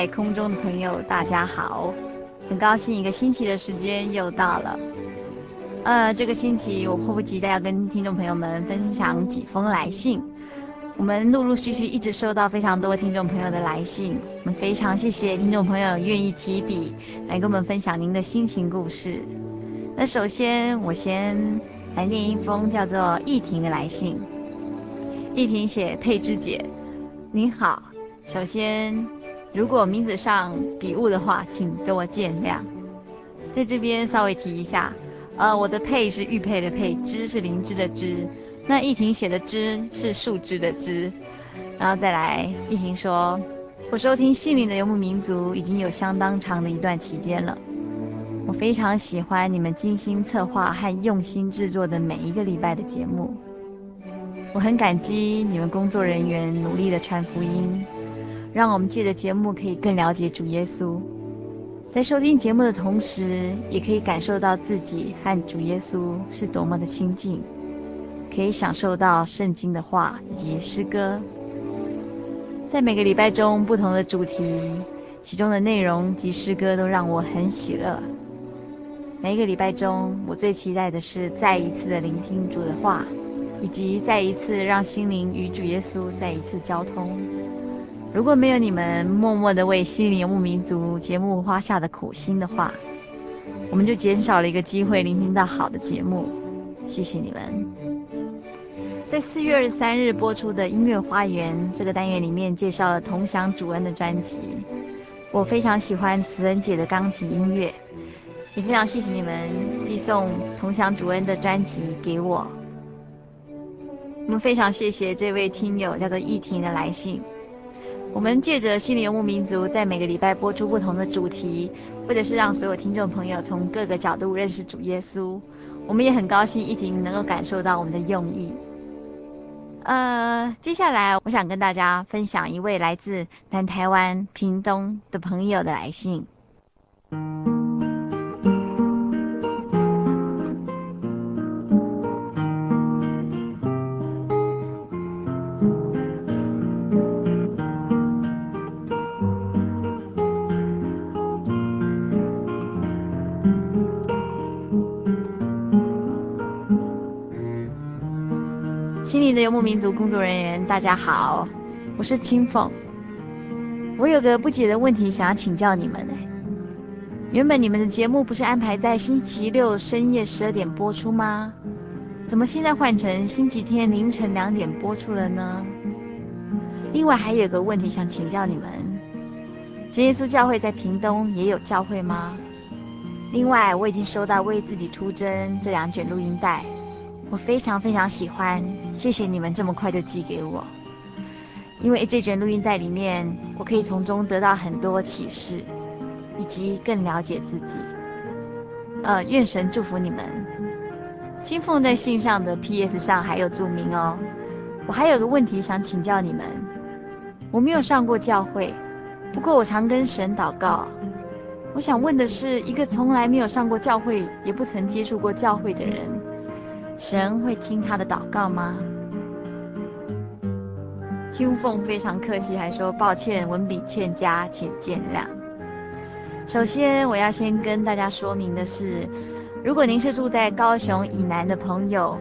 在空中的朋友，大家好，很高兴一个星期的时间又到了。呃，这个星期我迫不及待要跟听众朋友们分享几封来信。我们陆陆续续一直收到非常多听众朋友的来信，我们非常谢谢听众朋友愿意提笔来跟我们分享您的心情故事。那首先我先来念一封叫做易婷的来信。易婷写：佩芝姐，您好。首先，如果名字上笔误的话，请给我见谅。在这边稍微提一下，呃，我的佩是玉佩的佩，芝是灵芝的芝，那易婷写的芝是树枝的枝。然后再来，易婷说，我收听心灵的游牧民族已经有相当长的一段期间了，我非常喜欢你们精心策划和用心制作的每一个礼拜的节目，我很感激你们工作人员努力的传福音。让我们借着节目可以更了解主耶稣，在收听节目的同时，也可以感受到自己和主耶稣是多么的亲近，可以享受到圣经的话以及诗歌。在每个礼拜中不同的主题，其中的内容及诗歌都让我很喜乐。每一个礼拜中，我最期待的是再一次的聆听主的话，以及再一次让心灵与主耶稣再一次交通。如果没有你们默默的为心灵游牧民族节目花下的苦心的话，我们就减少了一个机会聆听到好的节目。谢谢你们。在四月二十三日播出的音乐花园这个单元里面，介绍了同享主恩的专辑。我非常喜欢慈恩姐的钢琴音乐，也非常谢谢你们寄送同享主恩的专辑给我。我们非常谢谢这位听友叫做易婷的来信。我们借着心灵游牧民族，在每个礼拜播出不同的主题，或者是让所有听众朋友从各个角度认识主耶稣。我们也很高兴一婷能够感受到我们的用意。呃，接下来我想跟大家分享一位来自南台湾屏东的朋友的来信。游牧民族工作人员，大家好，我是青凤。我有个不解的问题想要请教你们呢。原本你们的节目不是安排在星期六深夜十二点播出吗？怎么现在换成星期天凌晨两点播出了呢？另外还有个问题想请教你们：真耶稣教会在屏东也有教会吗？另外我已经收到为自己出征这两卷录音带。我非常非常喜欢，谢谢你们这么快就寄给我，因为这卷录音带里面，我可以从中得到很多启示，以及更了解自己。呃，愿神祝福你们。青凤在信上的 P.S. 上还有注明哦，我还有个问题想请教你们，我没有上过教会，不过我常跟神祷告。我想问的是，一个从来没有上过教会，也不曾接触过教会的人，神会听他的祷告吗？青凤非常客气，还说抱歉，文笔欠佳，请见谅。首先，我要先跟大家说明的是，如果您是住在高雄以南的朋友，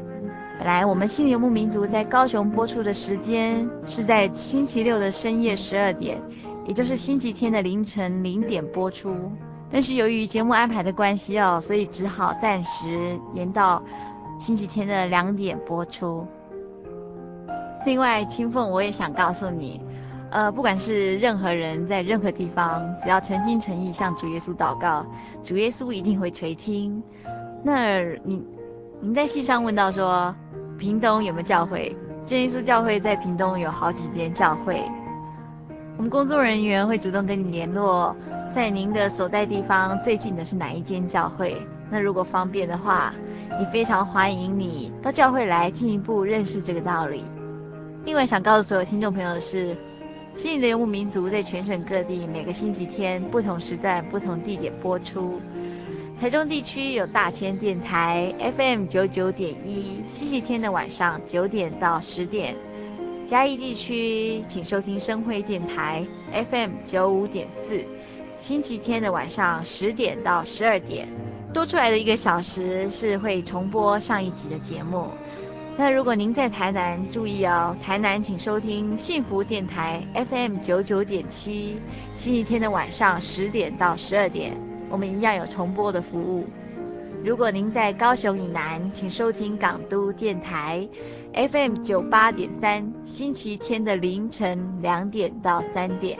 本来我们心灵游牧民族在高雄播出的时间是在星期六的深夜十二点。也就是星期天的凌晨零点播出，但是由于节目安排的关系哦，所以只好暂时延到星期天的两点播出。另外，青凤，我也想告诉你，呃，不管是任何人在任何地方，只要诚心诚意向主耶稣祷告，主耶稣一定会垂听。那你，您在信上问到说，屏东有没有教会？真耶稣教会在屏东有好几间教会。我们工作人员会主动跟你联络，在您的所在地方最近的是哪一间教会？那如果方便的话，也非常欢迎你到教会来进一步认识这个道理。另外，想告诉所有听众朋友的是，心灵的游牧民族在全省各地每个星期天不同时段、不同地点播出。台中地区有大千电台 FM 九九点一，星期天的晚上九点到十点。嘉义地区，请收听生辉电台 FM 九五点四，星期天的晚上十点到十二点，多出来的一个小时是会重播上一集的节目。那如果您在台南，注意哦，台南请收听幸福电台 FM 九九点七，星期天的晚上十点到十二点，我们一样有重播的服务。如果您在高雄以南，请收听港都电台 FM 九八点三，星期天的凌晨两点到三点。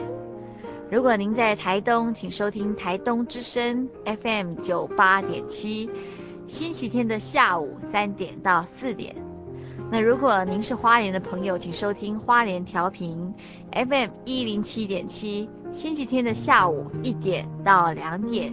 如果您在台东，请收听台东之声 FM 九八点七，星期天的下午三点到四点。那如果您是花莲的朋友，请收听花莲调频 FM 一零七点七，星期天的下午一点到两点。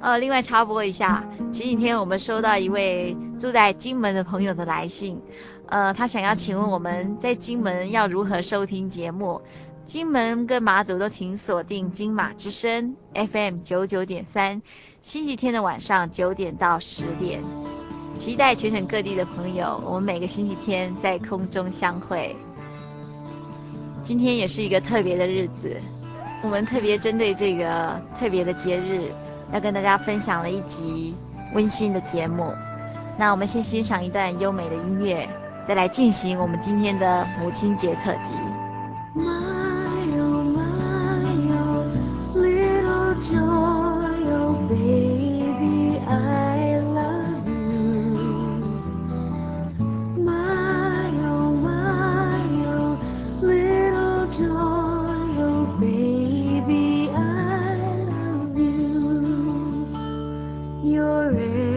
呃，另外插播一下，前几天我们收到一位住在金门的朋友的来信，呃，他想要请问我们在金门要如何收听节目。金门跟马祖都请锁定金马之声 FM 九九点三，星期天的晚上九点到十点，期待全省各地的朋友，我们每个星期天在空中相会。今天也是一个特别的日子，我们特别针对这个特别的节日。要跟大家分享了一集温馨的节目，那我们先欣赏一段优美的音乐，再来进行我们今天的母亲节特辑。妈 your end.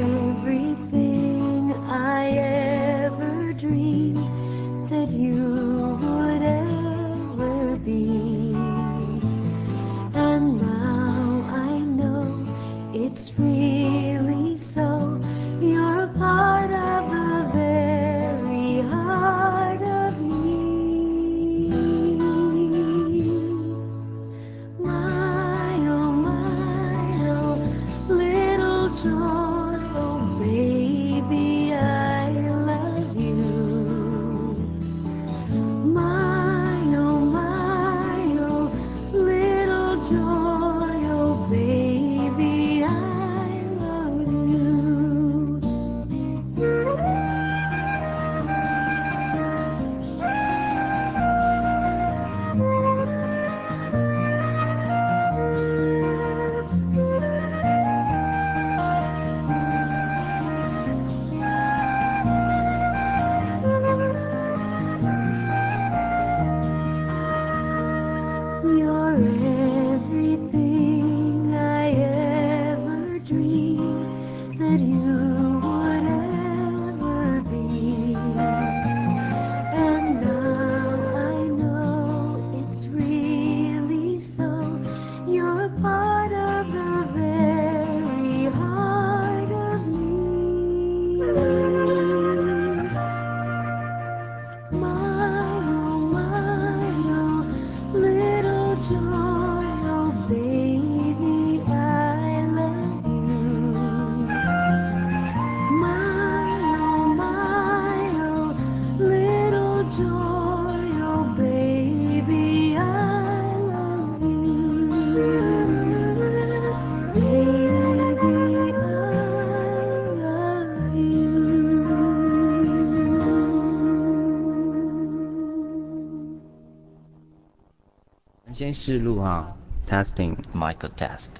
哎，试录啊，testing，Michael test。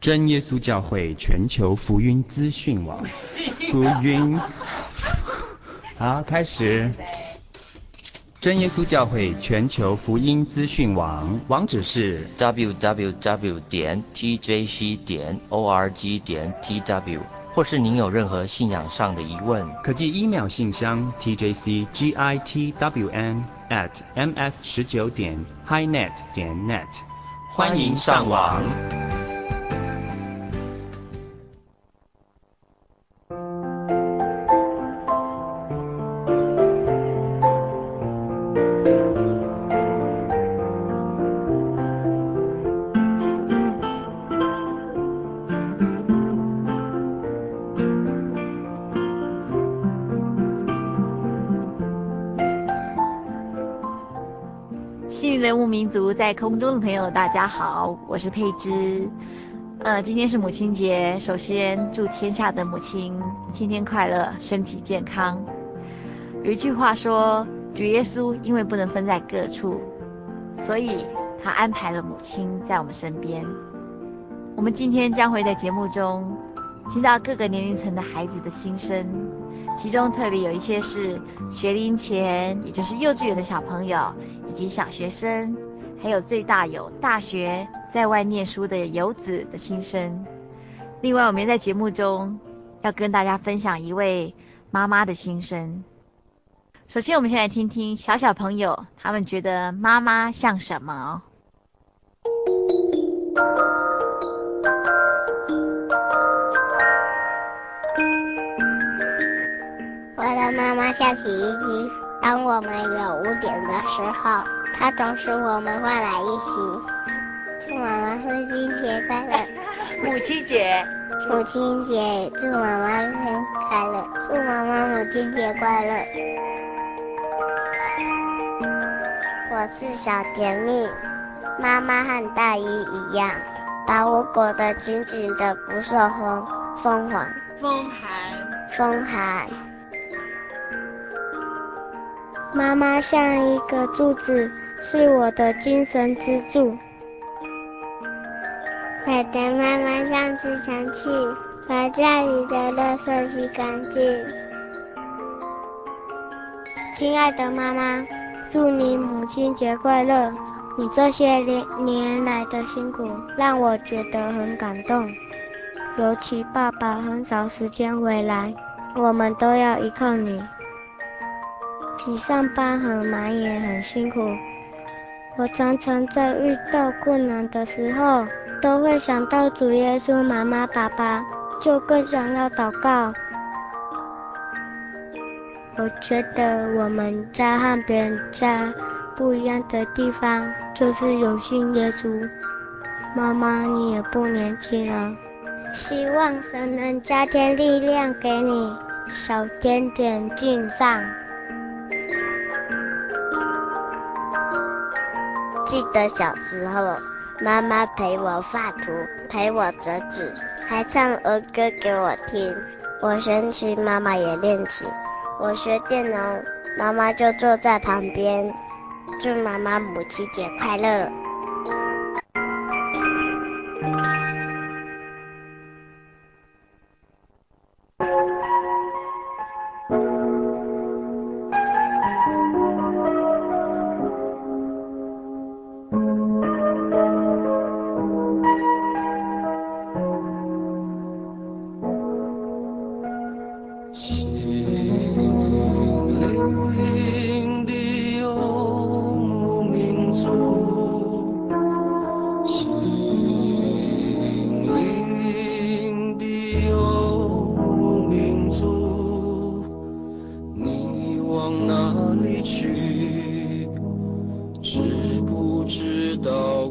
真耶稣教会全球福音资讯网，福音，好，开始。真耶稣教会全球福音资讯网，网址是 www 点 tjc 点 org 点 tw，或是您有任何信仰上的疑问，可寄 email 信箱 tjcgitwn at ms 十九点 highnet 点 net，欢迎上网。在空中的朋友，大家好，我是佩芝。呃，今天是母亲节，首先祝天下的母亲天天快乐，身体健康。有一句话说，主耶稣因为不能分在各处，所以他安排了母亲在我们身边。我们今天将会在节目中听到各个年龄层的孩子的心声，其中特别有一些是学龄前，也就是幼稚园的小朋友，以及小学生。还有最大有大学在外念书的游子的心声。另外，我们在节目中要跟大家分享一位妈妈的心声。首先，我们先来听听小小朋友他们觉得妈妈像什么？我的妈妈像洗衣机，当我们有污点的时候。他总是我们换来一起，祝妈妈父亲节快乐！母亲节，母亲节，祝妈妈生日快乐！祝妈妈母亲节快乐！我是小甜蜜，妈妈和大姨一样，把我裹得紧紧的，不受风风寒。风寒。风寒。妈妈像一个柱子。是我的精神支柱。我的妈妈像自强器，把家里的垃圾洗干净。亲爱的妈妈，祝你母亲节快乐！你这些年年来的辛苦，让我觉得很感动。尤其爸爸很少时间回来，我们都要依靠你。你上班很忙也很辛苦。我常常在遇到困难的时候，都会想到主耶稣、妈妈、爸爸，就更想要祷告。我觉得我们家和别人家不一样的地方，就是有信耶稣。妈妈，你也不年轻了，希望神能加添力量给你，小甜甜敬上。记得小时候，妈妈陪我画图，陪我折纸，还唱儿歌给我听。我学琴，妈妈也练琴。我学电脑，妈妈就坐在旁边。祝妈妈母亲节快乐！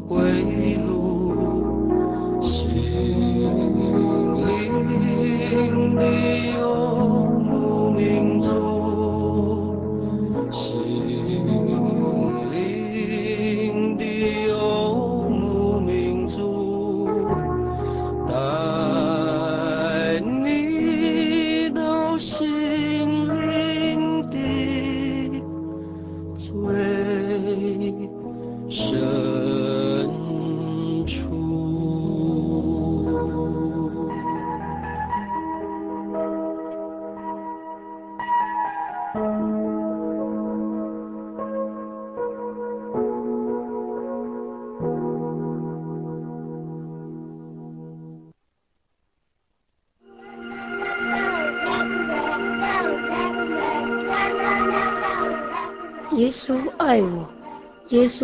こ。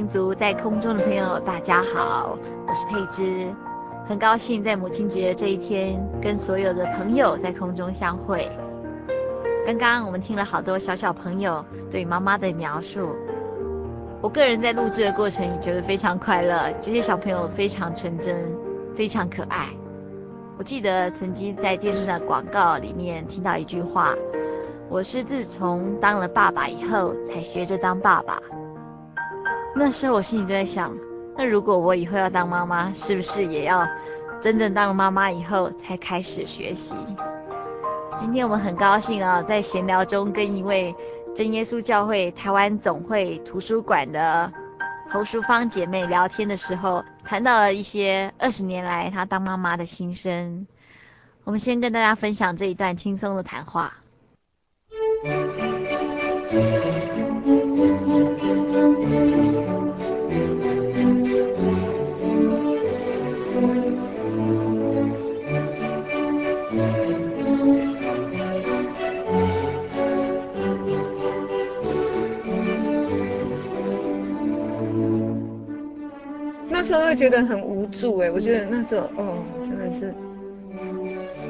民族在空中的朋友，大家好，我是佩芝，很高兴在母亲节这一天跟所有的朋友在空中相会。刚刚我们听了好多小小朋友对妈妈的描述，我个人在录制的过程也觉得非常快乐，这些小朋友非常纯真，非常可爱。我记得曾经在电视上的广告里面听到一句话：“我是自从当了爸爸以后才学着当爸爸。”那时候我心里就在想，那如果我以后要当妈妈，是不是也要真正当了妈妈以后才开始学习？今天我们很高兴啊，在闲聊中跟一位真耶稣教会台湾总会图书馆的侯淑芳姐妹聊天的时候，谈到了一些二十年来她当妈妈的心声。我们先跟大家分享这一段轻松的谈话。会觉得很无助哎，我觉得那时候哦，真的是，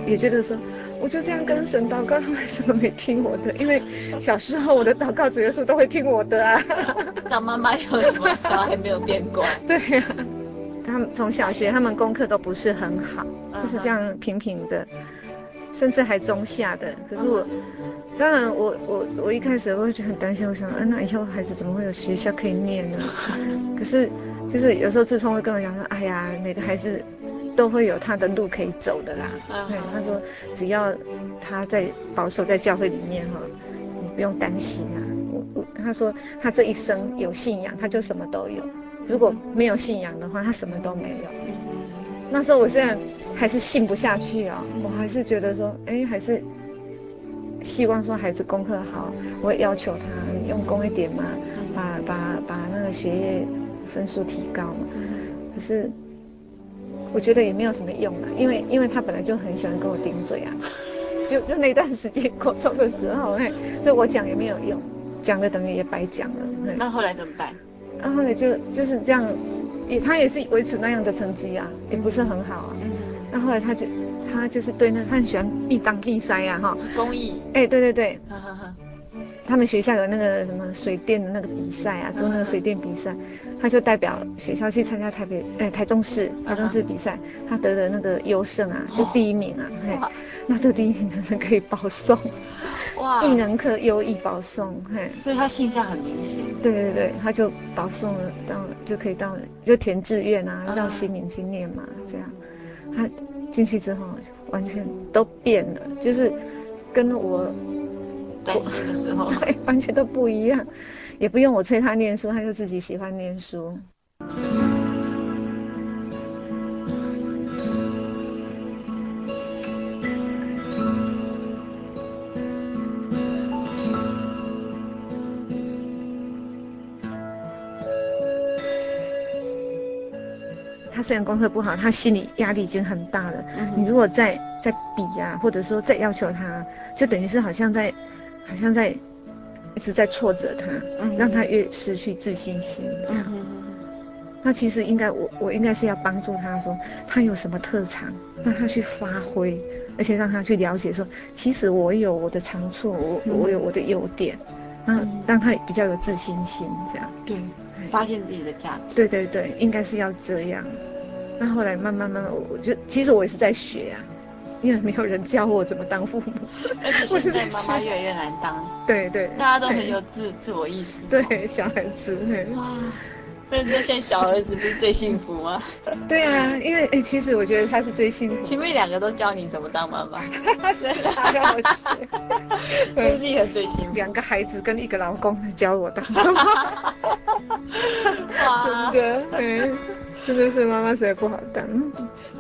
也觉得说，我就这样跟神祷告，他为什么没听我的？因为小时候我的祷告主耶稣都会听我的啊。当妈妈有什么小孩没有变乖？对呀、啊，他们从小学他们功课都不是很好，就是这样平平的，甚至还中下的。可是我，当然我我我一开始我会觉得很担心，我想，嗯、啊，那以后孩子怎么会有学校可以念呢？可是。就是有时候志聪会跟我讲说，哎呀，每个孩子都会有他的路可以走的啦。Uh. 对，他说只要他在保守在教会里面哈，你不用担心啊。我我他说他这一生有信仰，他就什么都有；如果没有信仰的话，他什么都没有。那时候我虽然还是信不下去啊，我还是觉得说，哎，还是希望说孩子功课好，我也要求他用功一点嘛，把把把那个学业。分数提高嘛，可是我觉得也没有什么用啊，因为因为他本来就很喜欢跟我顶嘴啊，就就那段时间高中的时候，嘿，所以我讲也没有用，讲的等于也白讲了。那后来怎么办？那、啊、后来就就是这样，也他也是维持那样的成绩啊，也不是很好啊。那、嗯、后，后来他就他就是对那他很喜欢一当闭塞呀哈，公益。哎、欸，对对对。哈哈哈。他们学校有那个什么水电的那个比赛啊，做那个水电比赛，他就代表学校去参加台北哎台中市台中市比赛，他得的那个优胜啊，就第一名啊，嘿，那得第一名的人可以保送，哇，艺能科优异保送，嘿，所以他性向很明显，对对对，他就保送了到就可以到就填志愿啊，到新民去念嘛，这样，他进去之后完全都变了，就是跟我。担的时候，完全都不一样，也不用我催他念书，他就自己喜欢念书。他虽然功课不好，他心里压力已经很大了。你如果再再比呀，或者说再要求他，就等于是好像在。好像在一直在挫折他，嗯、让他越失去自信心这样。嗯、那其实应该我我应该是要帮助他说，他有什么特长，让他去发挥，而且让他去了解说，其实我有我的长处，我我有我的优点。让让他比较有自信心，这样对，发现自己的价值。对对对，应该是要这样。那后来慢慢慢慢，我就其实我也是在学啊，因为没有人教我怎么当父母。而且 现在妈妈越来越难当。对对。大家都很有自 自我意识。对，小孩子。哇。那那现在小儿子不是最幸福吗？对啊，因为哎，其实我觉得他是最幸福。前面两个都教你怎么当妈妈。是他，让我学。我自己很最幸福。两个孩子跟一个老公教我当妈妈。哇。真的，对，真的是妈妈实在不好当。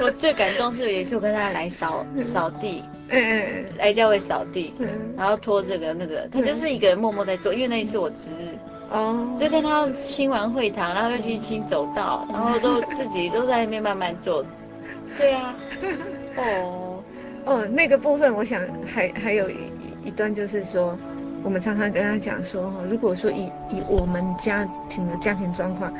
我最感动是有一次我跟他来扫扫地，嗯嗯，来教会扫地，嗯，然后拖这个那个，他就是一个人默默在做，因为那一次我值日。哦，就跟他清完会堂，然后又去清走道，然后都自己都在那边慢慢做。对啊，哦，哦，那个部分我想还还有一一段就是说，我们常常跟他讲说，如果说以以我们家庭的家庭状况，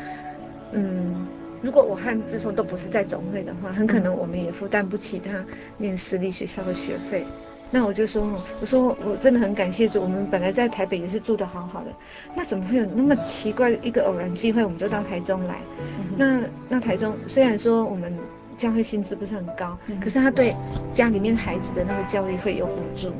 嗯，如果我和志聪都不是在总会的话，很可能我们也负担不起他念私立学校的学费。那我就说，我说我真的很感谢主，我们本来在台北也是住得好好的，那怎么会有那么奇怪一个偶然机会，我们就到台中来？嗯、那那台中虽然说我们教会薪资不是很高，嗯、可是他对家里面孩子的那个教育费有补助。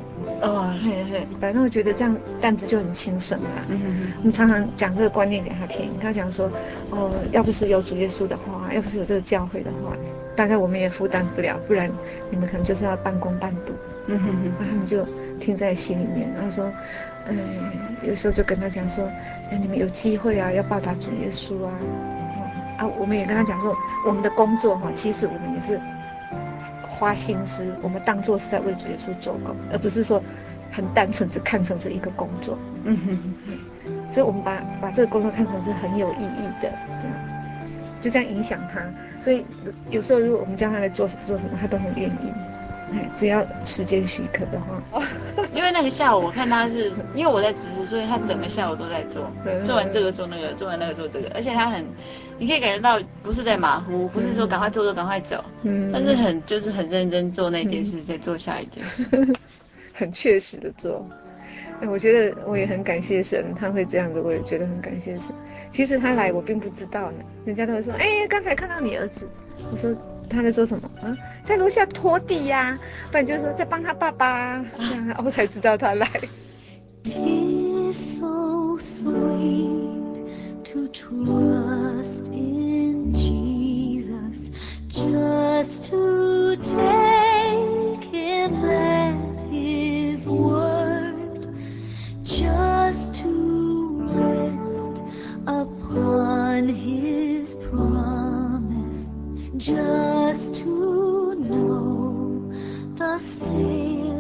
哦，嘿嘿，反正我觉得这样担子就很轻省了。嗯哼哼，我们常常讲这个观念给他听，跟他讲说，哦，要不是有主耶稣的话，要不是有这个教会的话，大概我们也负担不了，不然你们可能就是要半工半读。嗯哼哼，那他们就听在心里面，然后说，嗯，有时候就跟他讲说，哎，你们有机会啊，要报答主耶稣啊，啊，我们也跟他讲说，我们的工作哈，其实我们也是花心思，我们当做是在为主耶稣做工，而不是说很单纯只看成是一个工作。嗯哼哼，所以我们把把这个工作看成是很有意义的，这样，就这样影响他。所以有时候如果我们叫他来做什么做什么，他都很愿意。只要时间许可的话，因为那个下午我看他是，因为我在值日，所以他整个下午都在做，做完这个做那个，做完那个做这个，而且他很，你可以感觉到不是在马虎，不是说赶快做就赶快走，嗯，但是很就是很认真做那件事，再做下一件事，很确实的做。哎，我觉得我也很感谢神，他会这样子，我也觉得很感谢神。其实他来我并不知道呢，人家都会说，哎，刚才看到你儿子，我说。他在说什么啊？在楼下拖地呀、啊，不然就是说在帮他爸爸、啊，这 样我才知道他来。just to know the same.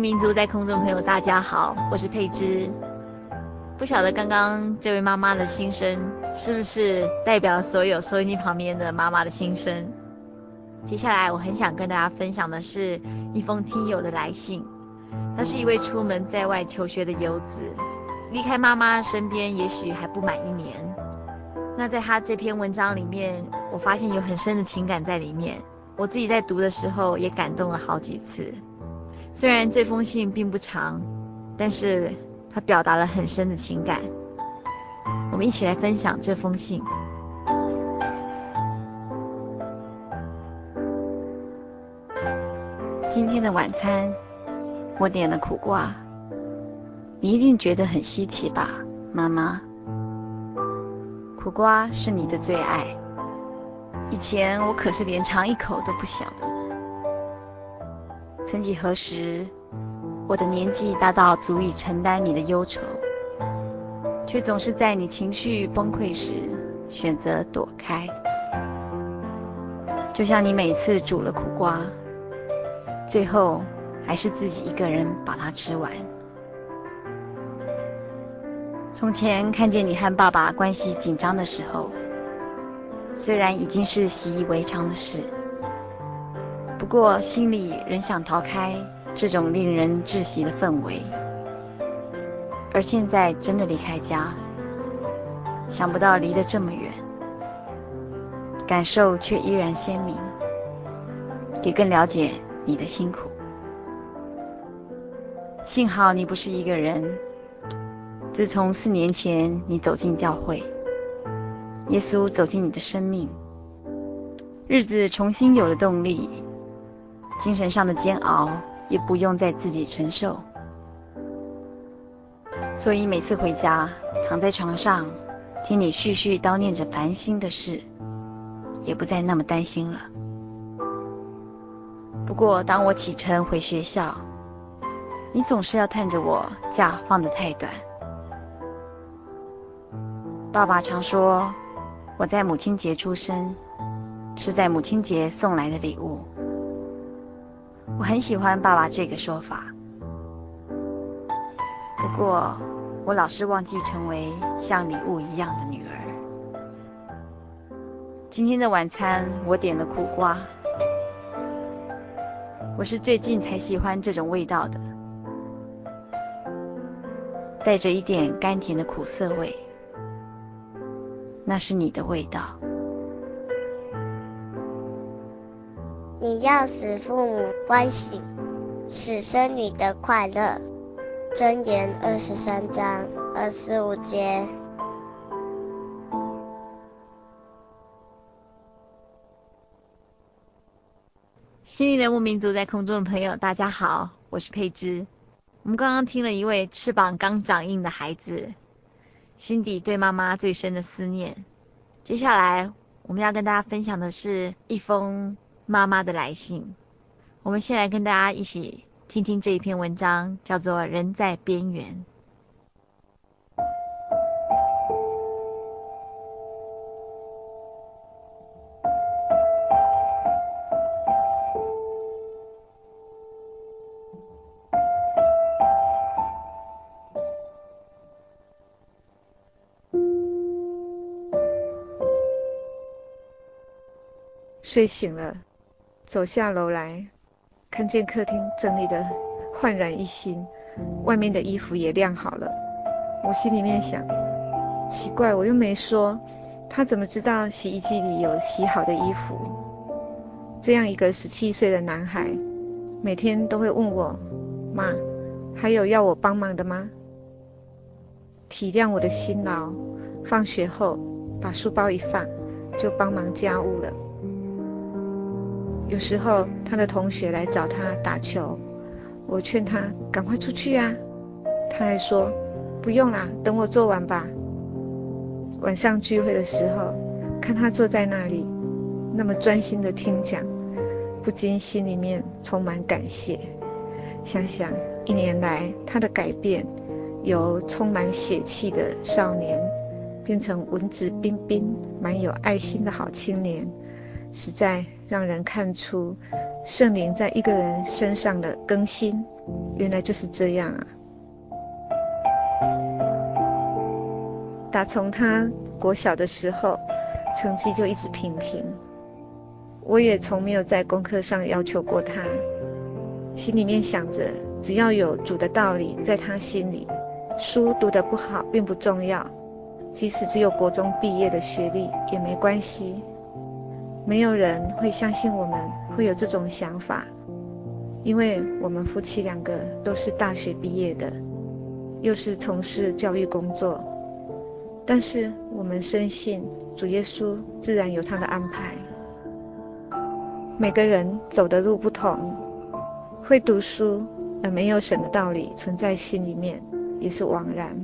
民族在空中朋友，大家好，我是佩芝。不晓得刚刚这位妈妈的心声，是不是代表所有收音机旁边的妈妈的心声？接下来我很想跟大家分享的是一封听友的来信。他是一位出门在外求学的游子，离开妈妈身边也许还不满一年。那在他这篇文章里面，我发现有很深的情感在里面。我自己在读的时候也感动了好几次。虽然这封信并不长，但是它表达了很深的情感。我们一起来分享这封信。今天的晚餐，我点了苦瓜。你一定觉得很稀奇吧，妈妈？苦瓜是你的最爱。以前我可是连尝一口都不想的。曾几何时，我的年纪大到足以承担你的忧愁，却总是在你情绪崩溃时选择躲开。就像你每次煮了苦瓜，最后还是自己一个人把它吃完。从前看见你和爸爸关系紧张的时候，虽然已经是习以为常的事，过心里仍想逃开这种令人窒息的氛围。而现在真的离开家，想不到离得这么远，感受却依然鲜明，也更了解你的辛苦。幸好你不是一个人。自从四年前你走进教会，耶稣走进你的生命，日子重新有了动力，精神上的煎熬也不用再自己承受，所以每次回家躺在床上，听你絮絮叨念着烦心的事，也不再那么担心了。不过当我启程回学校，你总是要叹着我假放得太短。爸爸常说，我在母亲节出生，是在母亲节送来的礼物。我很喜欢爸爸这个说法。不过，我老是忘记成为像礼物一样的女儿。今天的晚餐，我点了苦瓜。我是最近才喜欢这种味道的，带着一点甘甜的苦涩味。那是你的味道。你要使父母欢喜，使生你的快乐。箴言二十三章二十五节。心灵的牧民族在空中的朋友，大家好，我是佩芝。我们刚刚听了一位翅膀刚长硬的孩子。心底对妈妈最深的思念。接下来我们要跟大家分享的是一封妈妈的来信。我们先来跟大家一起听听这一篇文章，叫做《人在边缘》。睡醒了，走下楼来，看见客厅整理得焕然一新，外面的衣服也晾好了。我心里面想，奇怪，我又没说，他怎么知道洗衣机里有洗好的衣服？这样一个十七岁的男孩，每天都会问我，妈，还有要我帮忙的吗？体谅我的辛劳，放学后把书包一放，就帮忙家务了。有时候他的同学来找他打球，我劝他赶快出去啊，他还说不用啦，等我做完吧。晚上聚会的时候，看他坐在那里，那么专心的听讲，不禁心里面充满感谢。想想一年来他的改变，由充满血气的少年，变成文质彬彬、蛮有爱心的好青年。实在让人看出圣灵在一个人身上的更新，原来就是这样啊！打从他国小的时候，成绩就一直平平，我也从没有在功课上要求过他，心里面想着，只要有主的道理在他心里，书读得不好并不重要，即使只有国中毕业的学历也没关系。没有人会相信我们会有这种想法，因为我们夫妻两个都是大学毕业的，又是从事教育工作。但是我们深信主耶稣自然有他的安排。每个人走的路不同，会读书而没有神的道理存在心里面，也是枉然。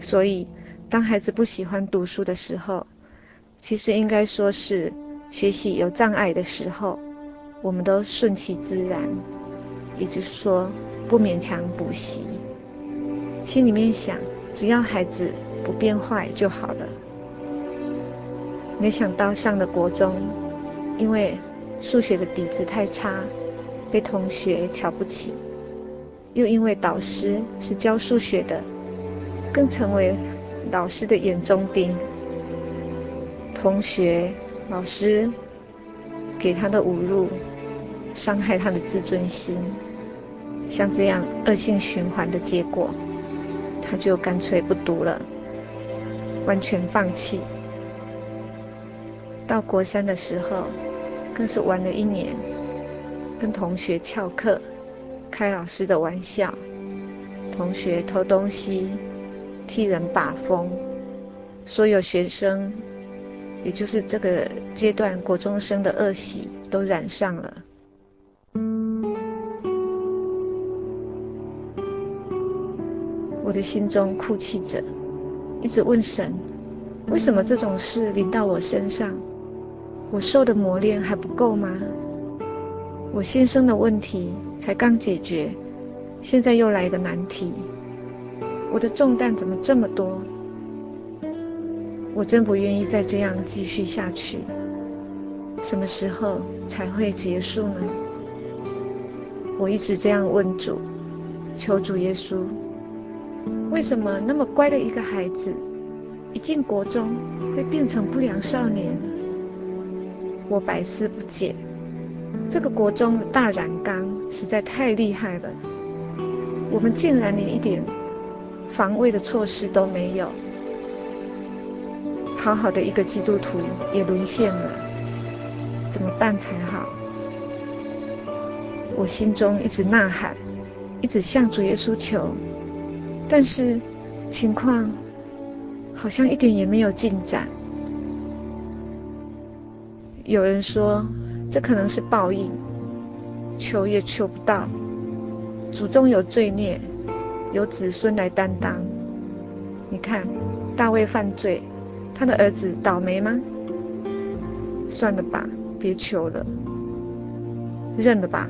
所以，当孩子不喜欢读书的时候，其实应该说是学习有障碍的时候，我们都顺其自然，也就是说不勉强补习，心里面想只要孩子不变坏就好了。没想到上了国中，因为数学的底子太差，被同学瞧不起，又因为导师是教数学的，更成为老师的眼中钉。同学、老师给他的侮辱，伤害他的自尊心，像这样恶性循环的结果，他就干脆不读了，完全放弃。到国三的时候，更是玩了一年，跟同学翘课，开老师的玩笑，同学偷东西，替人把风，所有学生，也就是这个阶段国中生的恶习都染上了。我的心中哭泣着，一直问神：为什么这种事临到我身上？我受的磨练还不够吗？我先生的问题才刚解决，现在又来一个难题，我的重担怎么这么多？我真不愿意再这样继续下去。什么时候才会结束呢？我一直这样问主，求主耶稣，为什么那么乖的一个孩子，一进国中会变成不良少年？我百思不解，这个国中的大染缸实在太厉害了，我们竟然连一点防卫的措施都没有，好好的一个基督徒也沦陷了，怎么办才好？我心中一直呐喊，一直向主耶稣求，但是情况好像一点也没有进展。有人说，这可能是报应，求也求不到。祖宗有罪孽，由子孙来担当。你看，大卫犯罪，他的儿子倒霉吗？算了吧，别求了，认了吧。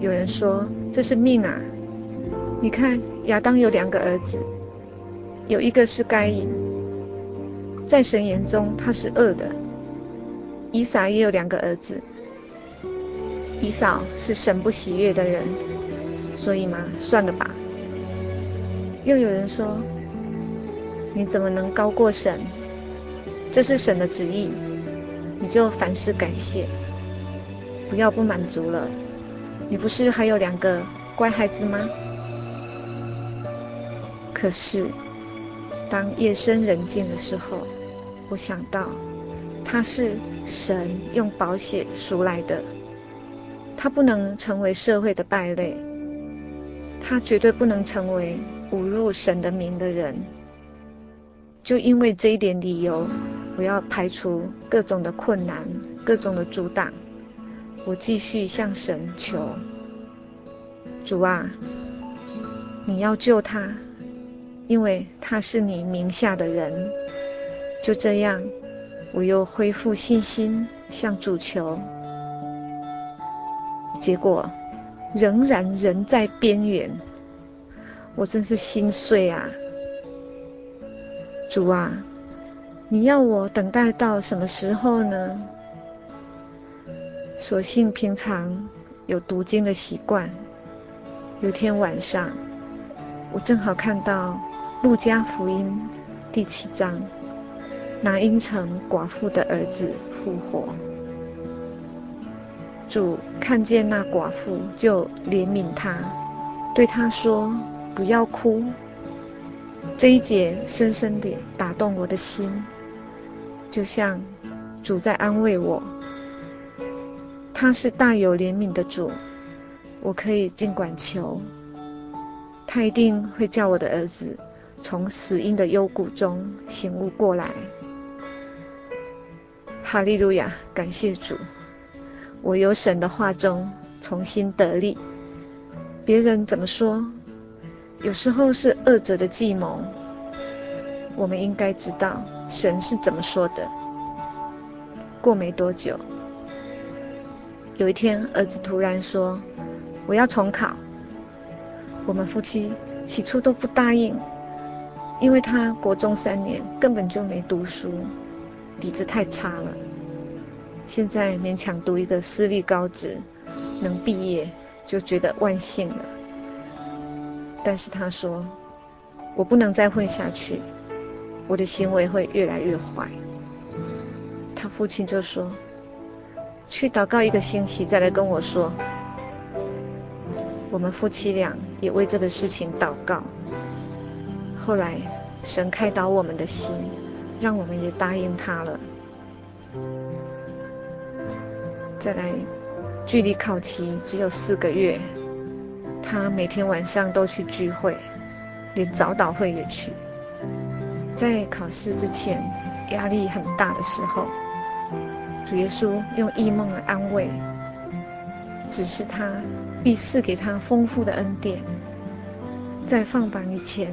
有人说，这是命啊。你看，亚当有两个儿子，有一个是该隐，在神眼中他是恶的。以撒也有两个儿子，以扫是神不喜悦的人，所以嘛，算了吧。又有人说，你怎么能高过神？这是神的旨意，你就凡事感谢，不要不满足了。你不是还有两个乖孩子吗？可是，当夜深人静的时候，我想到。他是神用宝血赎来的，他不能成为社会的败类，他绝对不能成为侮辱神的名的人。就因为这一点理由，我要排除各种的困难、各种的阻挡，我继续向神求：主啊，你要救他，因为他是你名下的人。就这样。我又恢复信心，向主求，结果仍然人在边缘，我真是心碎啊！主啊，你要我等待到什么时候呢？所幸平常有读经的习惯，有天晚上，我正好看到路加福音第七章。拿因城寡妇的儿子复活，主看见那寡妇就怜悯他，对他说：“不要哭。”这一节深深地打动我的心，就像主在安慰我。他是大有怜悯的主，我可以尽管求，他一定会叫我的儿子从死荫的幽谷中醒悟过来。哈利路亚！感谢主，我由神的话中重新得力。别人怎么说？有时候是恶者的计谋。我们应该知道神是怎么说的。过没多久，有一天，儿子突然说：“我要重考。”我们夫妻起初都不答应，因为他国中三年根本就没读书，底子太差了。现在勉强读一个私立高职，能毕业就觉得万幸了。但是他说：“我不能再混下去，我的行为会越来越坏。”他父亲就说：“去祷告一个星期，再来跟我说。”我们夫妻俩也为这个事情祷告。后来神开导我们的心，让我们也答应他了。再来，距离考期只有四个月。他每天晚上都去聚会，连早祷会也去。在考试之前，压力很大的时候，主耶稣用异梦来安慰，只是他必赐给他丰富的恩典。在放榜以前，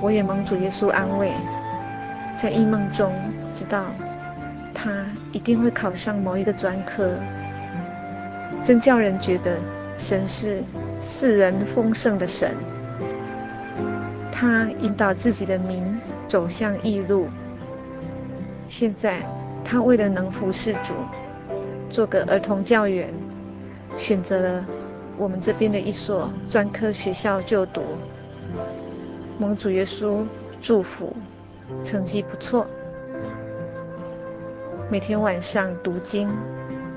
我也蒙主耶稣安慰，在异梦中知道他一定会考上某一个专科，真叫人觉得神是。世人丰盛的神，他引导自己的民走向异路。现在，他为了能服侍主，做个儿童教员，选择了我们这边的一所专科学校就读。蒙主耶稣祝福，成绩不错。每天晚上读经，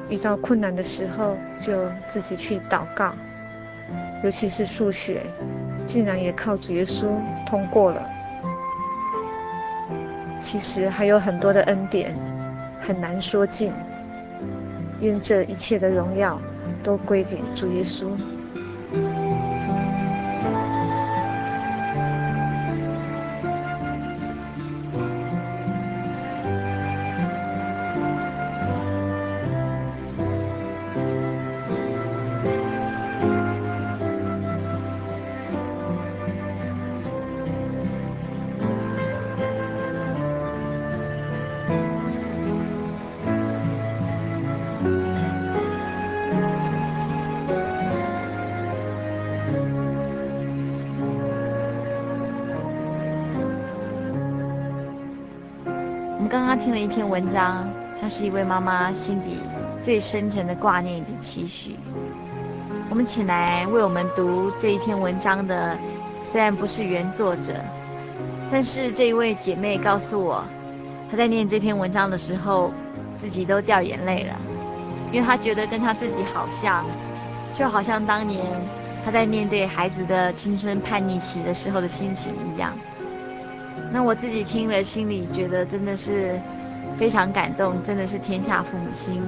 遇到困难的时候就自己去祷告。尤其是数学，竟然也靠主耶稣通过了。其实还有很多的恩典，很难说尽。愿这一切的荣耀都归给主耶稣。一篇文章，它是一位妈妈心底最深沉的挂念以及期许。我们请来为我们读这一篇文章的，虽然不是原作者，但是这一位姐妹告诉我，她在念这篇文章的时候，自己都掉眼泪了，因为她觉得跟她自己好像，就好像当年她在面对孩子的青春叛逆期的时候的心情一样。那我自己听了，心里觉得真的是非常感动，真的是天下父母心。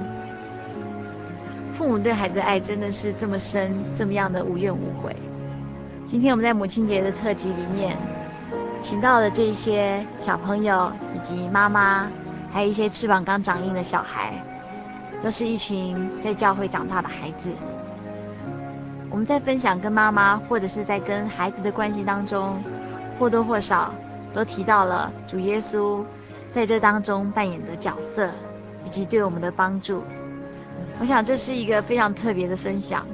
父母对孩子的爱真的是这么深，这么样的无怨无悔。今天我们在母亲节的特辑里面，请到的这些小朋友以及妈妈，还有一些翅膀刚长硬的小孩，都是一群在教会长大的孩子。我们在分享跟妈妈或者是在跟孩子的关系当中，或多或少。都提到了主耶稣在这当中扮演的角色，以及对我们的帮助。我想这是一个非常特别的分享。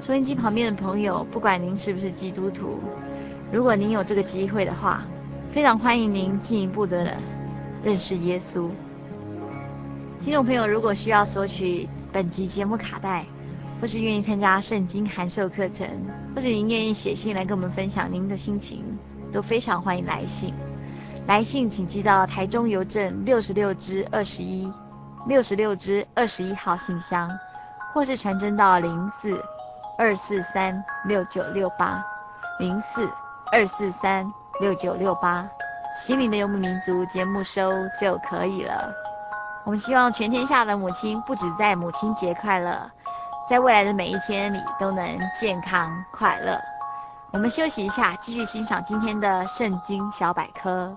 收音机旁边的朋友，不管您是不是基督徒，如果您有这个机会的话，非常欢迎您进一步的认识耶稣。听众朋友，如果需要索取本集节目卡带，或是愿意参加圣经函授课程，或者您愿意写信来跟我们分享您的心情。都非常欢迎来信，来信请寄到台中邮政六十六支二十一六十六支二十一号信箱，或是传真到零四二四三六九六八零四二四三六九六八，心灵的游牧民族节目收就可以了。我们希望全天下的母亲不止在母亲节快乐，在未来的每一天里都能健康快乐。我们休息一下，继续欣赏今天的圣经小百科。